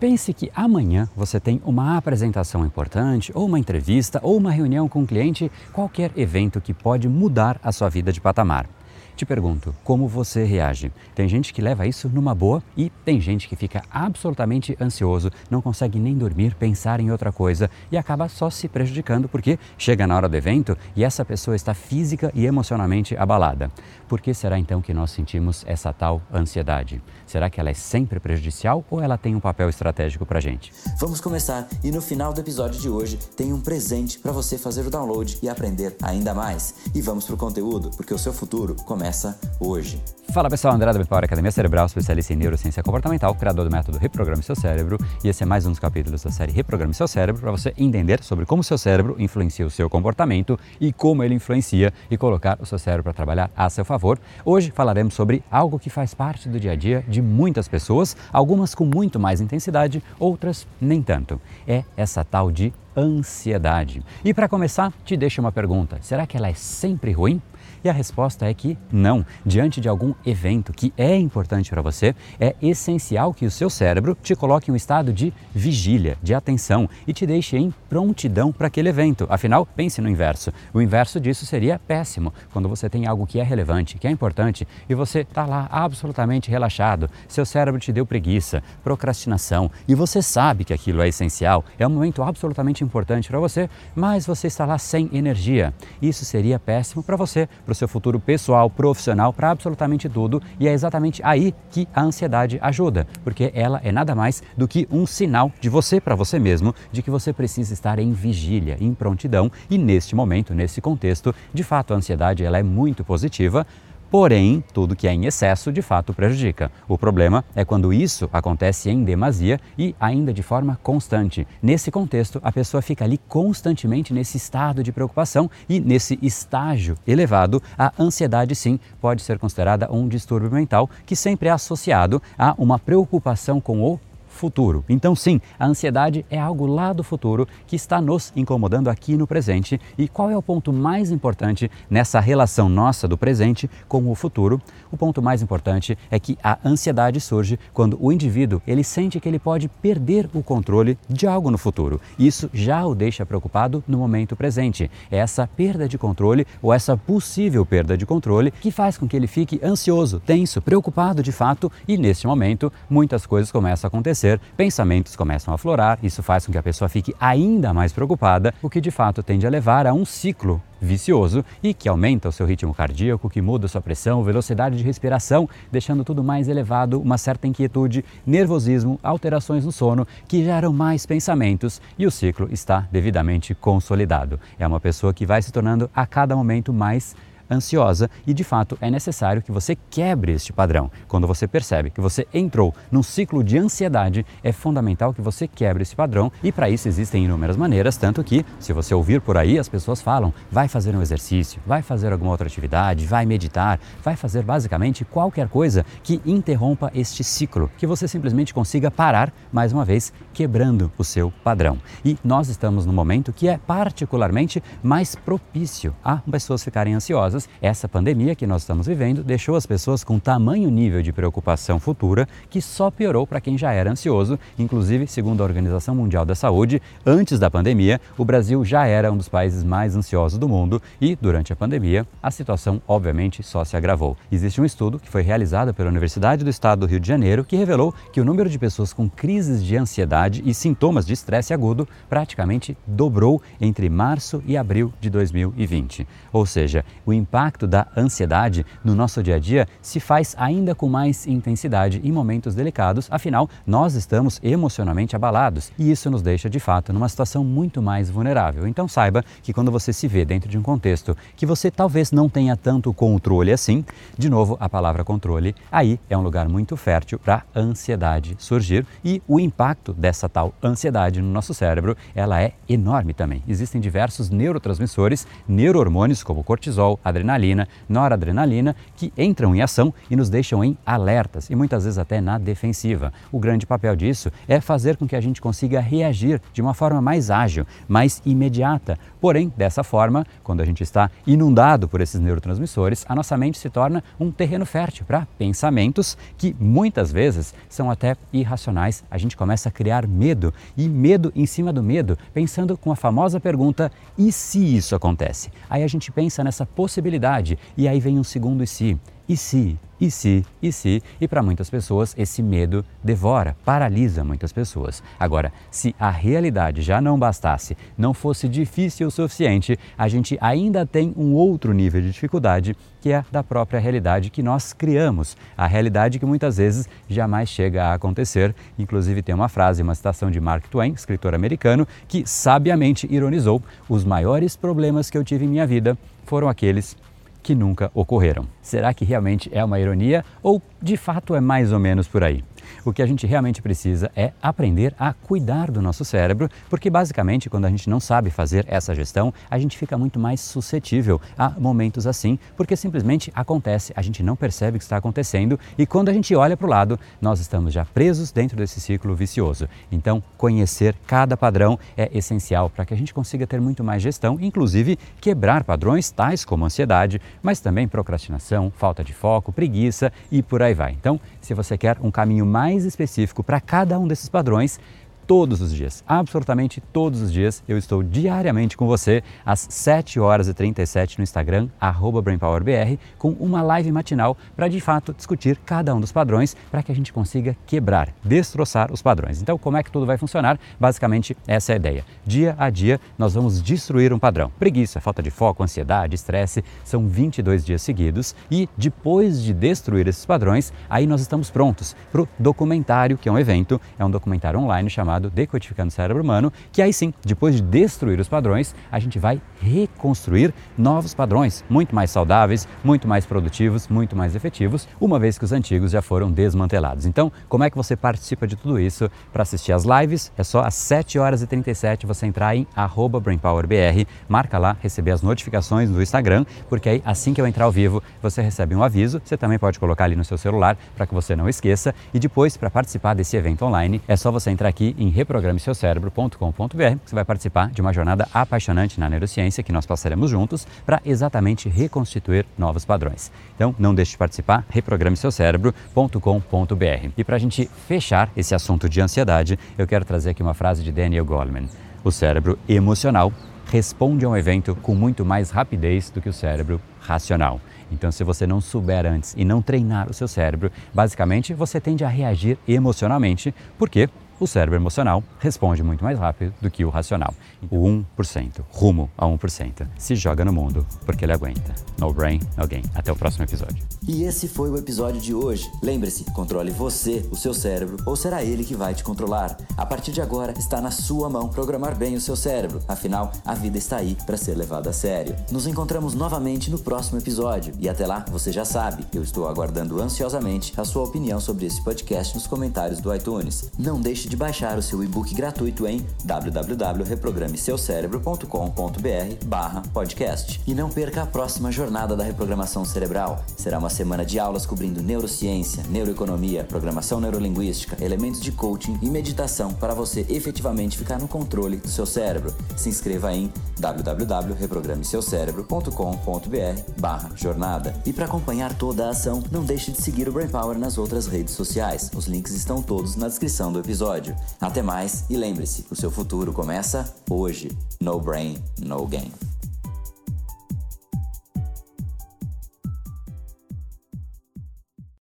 Pense que amanhã você tem uma apresentação importante, ou uma entrevista, ou uma reunião com um cliente, qualquer evento que pode mudar a sua vida de patamar. Te pergunto, como você reage? Tem gente que leva isso numa boa e tem gente que fica absolutamente ansioso, não consegue nem dormir, pensar em outra coisa e acaba só se prejudicando porque chega na hora do evento e essa pessoa está física e emocionalmente abalada. Por que será então que nós sentimos essa tal ansiedade? Será que ela é sempre prejudicial ou ela tem um papel estratégico para gente? Vamos começar e no final do episódio de hoje tem um presente para você fazer o download e aprender ainda mais. E vamos para o conteúdo, porque o seu futuro começa começa hoje. Fala pessoal, André da Bipower Academia Cerebral, especialista em neurociência comportamental, criador do método Reprograme Seu Cérebro, e esse é mais um dos capítulos da série Reprograme Seu Cérebro para você entender sobre como seu cérebro influencia o seu comportamento e como ele influencia e colocar o seu cérebro para trabalhar a seu favor. Hoje falaremos sobre algo que faz parte do dia a dia de muitas pessoas, algumas com muito mais intensidade, outras nem tanto. É essa tal de ansiedade. E para começar, te deixo uma pergunta: será que ela é sempre ruim? E a resposta é que não. Diante de algum evento que é importante para você, é essencial que o seu cérebro te coloque em um estado de vigília, de atenção e te deixe em prontidão para aquele evento. Afinal, pense no inverso. O inverso disso seria péssimo. Quando você tem algo que é relevante, que é importante e você está lá absolutamente relaxado, seu cérebro te deu preguiça, procrastinação e você sabe que aquilo é essencial, é um momento absolutamente importante para você, mas você está lá sem energia. Isso seria péssimo para você, para o seu futuro pessoal, profissional, para absolutamente tudo. E é exatamente aí que a ansiedade ajuda, porque ela é nada mais do que um sinal de você para você mesmo de que você precisa estar em vigília, em prontidão. E neste momento, nesse contexto, de fato a ansiedade ela é muito positiva Porém, tudo que é em excesso de fato prejudica. O problema é quando isso acontece em demasia e ainda de forma constante. Nesse contexto, a pessoa fica ali constantemente nesse estado de preocupação e nesse estágio elevado, a ansiedade sim pode ser considerada um distúrbio mental que sempre é associado a uma preocupação com o futuro. Então, sim, a ansiedade é algo lá do futuro que está nos incomodando aqui no presente. E qual é o ponto mais importante nessa relação nossa do presente com o futuro? O ponto mais importante é que a ansiedade surge quando o indivíduo ele sente que ele pode perder o controle de algo no futuro. Isso já o deixa preocupado no momento presente. É essa perda de controle ou essa possível perda de controle que faz com que ele fique ansioso, tenso, preocupado de fato e nesse momento muitas coisas começam a acontecer acontecer, pensamentos começam a florar, isso faz com que a pessoa fique ainda mais preocupada, o que de fato tende a levar a um ciclo vicioso e que aumenta o seu ritmo cardíaco, que muda sua pressão, velocidade de respiração, deixando tudo mais elevado, uma certa inquietude, nervosismo, alterações no sono, que geram mais pensamentos e o ciclo está devidamente consolidado. É uma pessoa que vai se tornando a cada momento mais ansiosa e de fato é necessário que você quebre este padrão. Quando você percebe que você entrou num ciclo de ansiedade, é fundamental que você quebre esse padrão e para isso existem inúmeras maneiras, tanto que se você ouvir por aí as pessoas falam, vai fazer um exercício, vai fazer alguma outra atividade, vai meditar, vai fazer basicamente qualquer coisa que interrompa este ciclo, que você simplesmente consiga parar mais uma vez quebrando o seu padrão. E nós estamos num momento que é particularmente mais propício a pessoas ficarem ansiosas essa pandemia que nós estamos vivendo deixou as pessoas com tamanho nível de preocupação futura que só piorou para quem já era ansioso. Inclusive, segundo a Organização Mundial da Saúde, antes da pandemia, o Brasil já era um dos países mais ansiosos do mundo e, durante a pandemia, a situação obviamente só se agravou. Existe um estudo que foi realizado pela Universidade do Estado do Rio de Janeiro que revelou que o número de pessoas com crises de ansiedade e sintomas de estresse agudo praticamente dobrou entre março e abril de 2020. Ou seja, o impacto da ansiedade no nosso dia a dia se faz ainda com mais intensidade em momentos delicados, afinal, nós estamos emocionalmente abalados e isso nos deixa de fato numa situação muito mais vulnerável. Então saiba que quando você se vê dentro de um contexto que você talvez não tenha tanto controle assim, de novo a palavra controle, aí é um lugar muito fértil para ansiedade surgir e o impacto dessa tal ansiedade no nosso cérebro, ela é enorme também. Existem diversos neurotransmissores, neurohormônios como cortisol, adrenalina, adrenalina, noradrenalina, que entram em ação e nos deixam em alertas e muitas vezes até na defensiva. O grande papel disso é fazer com que a gente consiga reagir de uma forma mais ágil, mais imediata. Porém, dessa forma, quando a gente está inundado por esses neurotransmissores, a nossa mente se torna um terreno fértil para pensamentos que muitas vezes são até irracionais. A gente começa a criar medo e medo em cima do medo, pensando com a famosa pergunta: e se isso acontece? Aí a gente pensa nessa possibilidade e aí vem um segundo e se. E se? E se? E se? E para muitas pessoas esse medo devora, paralisa muitas pessoas. Agora, se a realidade já não bastasse, não fosse difícil o suficiente, a gente ainda tem um outro nível de dificuldade, que é da própria realidade que nós criamos, a realidade que muitas vezes jamais chega a acontecer. Inclusive tem uma frase, uma citação de Mark Twain, escritor americano, que sabiamente ironizou: "Os maiores problemas que eu tive em minha vida foram aqueles que nunca ocorreram. Será que realmente é uma ironia ou de fato é mais ou menos por aí? O que a gente realmente precisa é aprender a cuidar do nosso cérebro, porque basicamente quando a gente não sabe fazer essa gestão, a gente fica muito mais suscetível a momentos assim, porque simplesmente acontece, a gente não percebe o que está acontecendo e quando a gente olha para o lado, nós estamos já presos dentro desse ciclo vicioso. Então, conhecer cada padrão é essencial para que a gente consiga ter muito mais gestão, inclusive quebrar padrões tais como ansiedade, mas também procrastinação, falta de foco, preguiça e por aí vai. Então, se você quer um caminho mais específico para cada um desses padrões, todos os dias, absolutamente todos os dias. Eu estou diariamente com você às 7 horas e 37 no Instagram, BrainPowerBR, com uma live matinal para de fato discutir cada um dos padrões para que a gente consiga quebrar, destroçar os padrões. Então, como é que tudo vai funcionar? Basicamente, essa é a ideia. Dia a dia, nós vamos destruir um padrão. Preguiça, falta de foco, ansiedade, estresse, são 22 dias seguidos e depois de destruir esses padrões, aí nós estamos prontos para o documentário, que é um evento, é um documentário online chamado chamado Decodificando o Cérebro Humano, que aí sim, depois de destruir os padrões, a gente vai reconstruir novos padrões, muito mais saudáveis, muito mais produtivos, muito mais efetivos, uma vez que os antigos já foram desmantelados. Então, como é que você participa de tudo isso? Para assistir as lives, é só às 7 horas e 37 você entrar em BrainPowerBR, marca lá, receber as notificações do Instagram, porque aí assim que eu entrar ao vivo, você recebe um aviso. Você também pode colocar ali no seu celular para que você não esqueça. E depois, para participar desse evento online, é só você entrar aqui em reprogrameseucerebro.com.br. Você vai participar de uma jornada apaixonante na neurociência que nós passaremos juntos para exatamente reconstituir novos padrões. Então, não deixe de participar, reprogrameseucerebro.com.br. E para a gente fechar esse assunto de ansiedade, eu quero trazer aqui uma frase de Daniel Goleman. O cérebro emocional responde a um evento com muito mais rapidez do que o cérebro racional. Então, se você não souber antes e não treinar o seu cérebro, basicamente você tende a reagir emocionalmente, porque o cérebro emocional responde muito mais rápido do que o racional. O 1%, rumo a 1%, se joga no mundo porque ele aguenta. No brain, no gain. Até o próximo episódio. E esse foi o episódio de hoje. Lembre-se, controle você, o seu cérebro, ou será ele que vai te controlar. A partir de agora, está na sua mão programar bem o seu cérebro. Afinal, a vida está aí para ser levada a sério. Nos encontramos novamente no próximo episódio. E até lá, você já sabe, eu estou aguardando ansiosamente a sua opinião sobre esse podcast nos comentários do iTunes. Não deixe de baixar o seu e-book gratuito em www.reprogrameseucerebro.com.br podcast. E não perca a próxima jornada da reprogramação cerebral. Será uma semana de aulas cobrindo neurociência, neuroeconomia, programação neurolinguística, elementos de coaching e meditação para você efetivamente ficar no controle do seu cérebro. Se inscreva em www.reprogrameseucerebro.com.br jornada. E para acompanhar toda a ação, não deixe de seguir o Brain Power nas outras redes sociais. Os links estão todos na descrição do episódio episódio. Até mais e lembre-se, o seu futuro começa hoje. No brain, no game.